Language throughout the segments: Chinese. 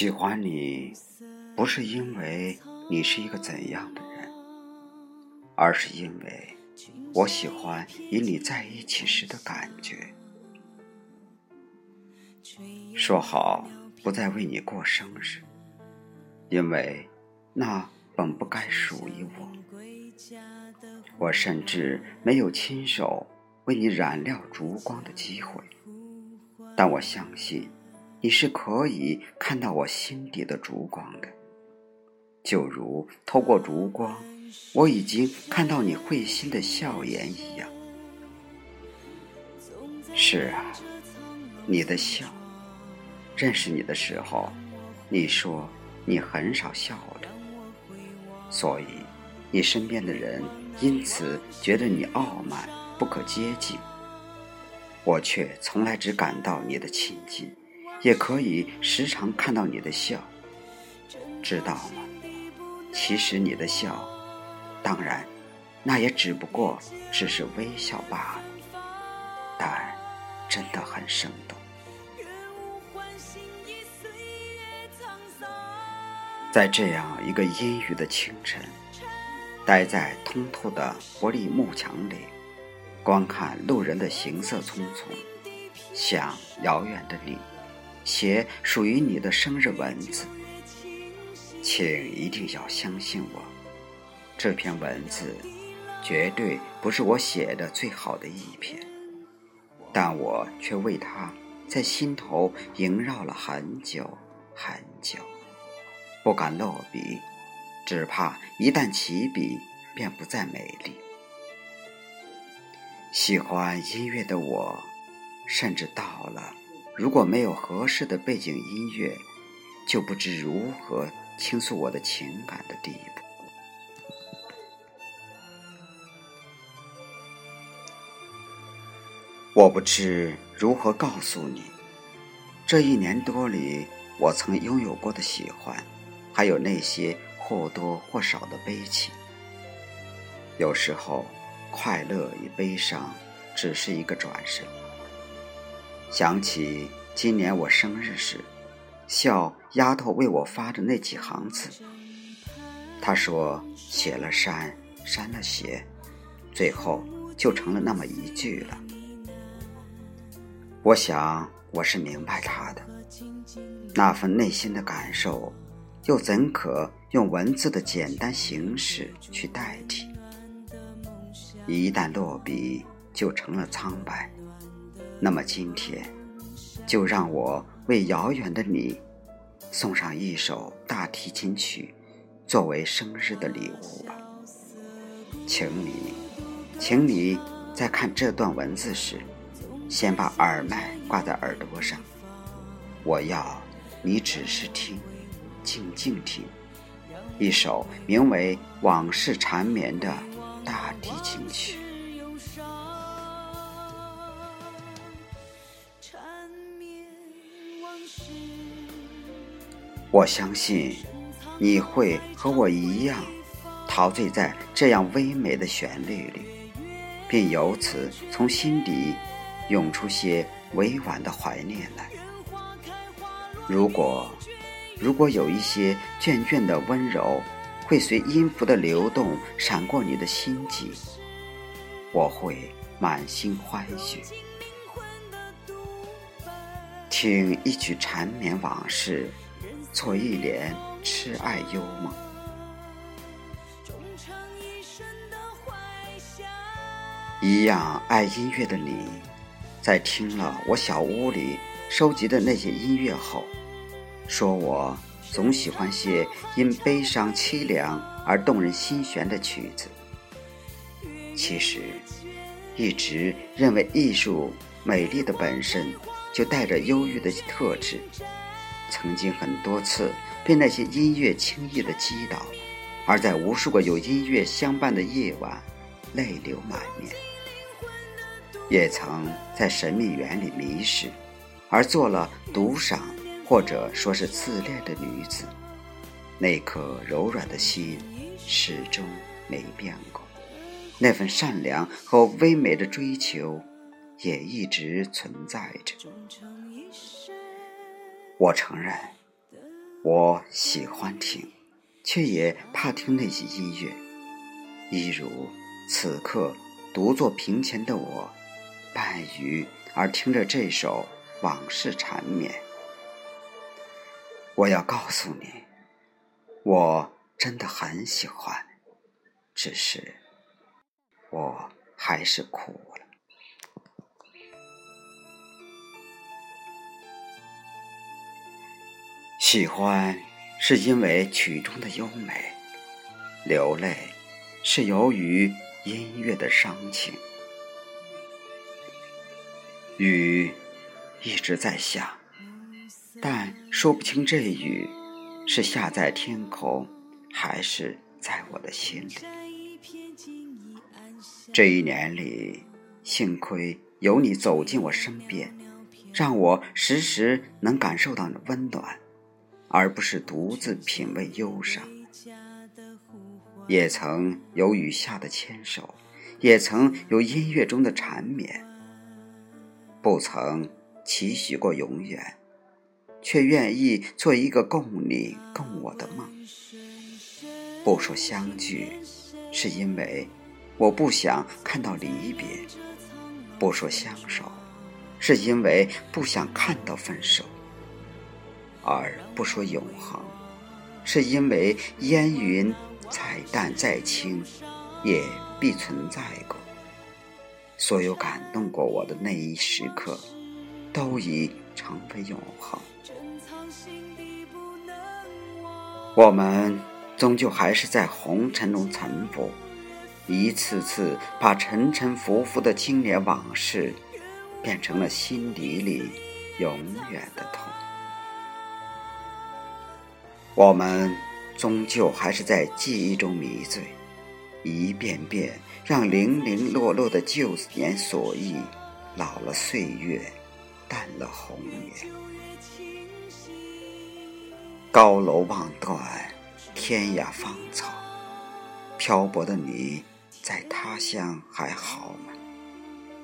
喜欢你，不是因为你是一个怎样的人，而是因为我喜欢与你在一起时的感觉。说好不再为你过生日，因为那本不该属于我。我甚至没有亲手为你染料烛光的机会，但我相信。你是可以看到我心底的烛光的，就如透过烛光，我已经看到你会心的笑颜一样。是啊，你的笑。认识你的时候，你说你很少笑的，所以你身边的人因此觉得你傲慢不可接近。我却从来只感到你的亲近。也可以时常看到你的笑，知道吗？其实你的笑，当然，那也只不过只是微笑罢了，但真的很生动。在这样一个阴雨的清晨，待在通透的玻璃幕墙里，观看路人的行色匆匆，想遥远的你。写属于你的生日文字，请一定要相信我，这篇文字绝对不是我写的最好的一篇，但我却为它在心头萦绕了很久很久，不敢落笔，只怕一旦起笔便不再美丽。喜欢音乐的我，甚至到了。如果没有合适的背景音乐，就不知如何倾诉我的情感的地步。我不知如何告诉你，这一年多里，我曾拥有过的喜欢，还有那些或多或少的悲情。有时候，快乐与悲伤只是一个转身。想起今年我生日时，笑丫头为我发的那几行字。她说写了删，删了写，最后就成了那么一句了。我想我是明白她的那份内心的感受，又怎可用文字的简单形式去代替？一旦落笔，就成了苍白。那么今天，就让我为遥远的你送上一首大提琴曲，作为生日的礼物吧。请你，请你在看这段文字时，先把耳麦挂在耳朵上。我要你只是听，静静听，一首名为《往事缠绵》的大提琴曲。我相信你会和我一样陶醉在这样唯美的旋律里，并由此从心底涌出些委婉的怀念来。如果如果有一些眷眷的温柔会随音符的流动闪过你的心际，我会满心欢喜。听一曲缠绵往事。做一帘痴爱幽梦，一样爱音乐的你，在听了我小屋里收集的那些音乐后，说我总喜欢些因悲伤凄凉而动人心弦的曲子。其实，一直认为艺术美丽的本身就带着忧郁的特质。曾经很多次被那些音乐轻易的击倒，而在无数个有音乐相伴的夜晚，泪流满面。也曾在神秘园里迷失，而做了独赏或者说是自恋的女子。那颗柔软的心始终没变过，那份善良和唯美的追求也一直存在着。我承认，我喜欢听，却也怕听那些音乐，一如此刻独坐屏前的我，半语而听着这首往事缠绵。我要告诉你，我真的很喜欢，只是我还是哭喜欢是因为曲中的优美，流泪是由于音乐的伤情。雨一直在下，但说不清这雨是下在天空，还是在我的心里。这一年里，幸亏有你走进我身边，让我时时能感受到温暖。而不是独自品味忧伤，也曾有雨下的牵手，也曾有音乐中的缠绵。不曾期许过永远，却愿意做一个共你共我的梦。不说相聚，是因为我不想看到离别；不说相守，是因为不想看到分手。而不说永恒，是因为烟云再淡再轻，也必存在过。所有感动过我的那一时刻，都已成为永恒。我们终究还是在红尘中沉浮，一次次把沉沉浮浮的经年往事，变成了心底里永远的痛。我们终究还是在记忆中迷醉，一遍遍让零零落落的旧年所忆，老了岁月，淡了红颜。高楼望断，天涯芳草。漂泊的你在他乡还好吗？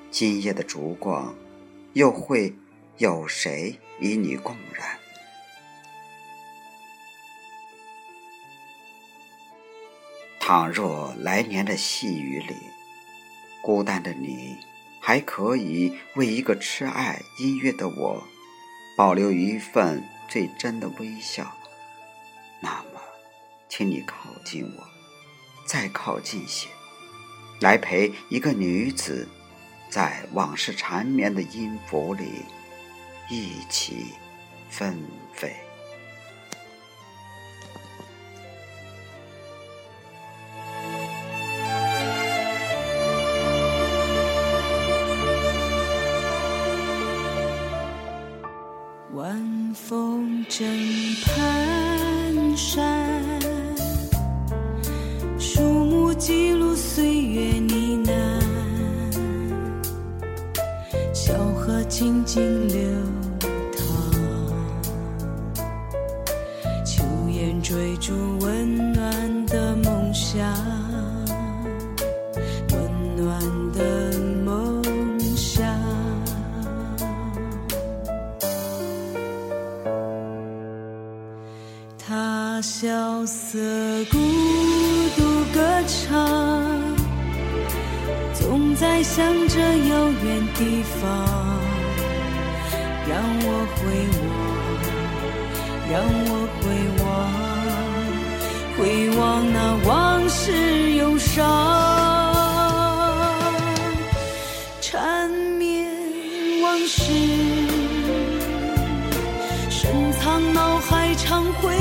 今夜的烛光，又会有谁与你共燃？倘若来年的细雨里，孤单的你还可以为一个痴爱音乐的我，保留一份最真的微笑，那么，请你靠近我，再靠近些，来陪一个女子，在往事缠绵的音符里一起纷飞。晚风正蹒跚，树木记录岁月呢喃，小河静静向着遥远地方。让我回望，让我回望，回望那往事忧伤，缠绵往事，深藏脑海，常回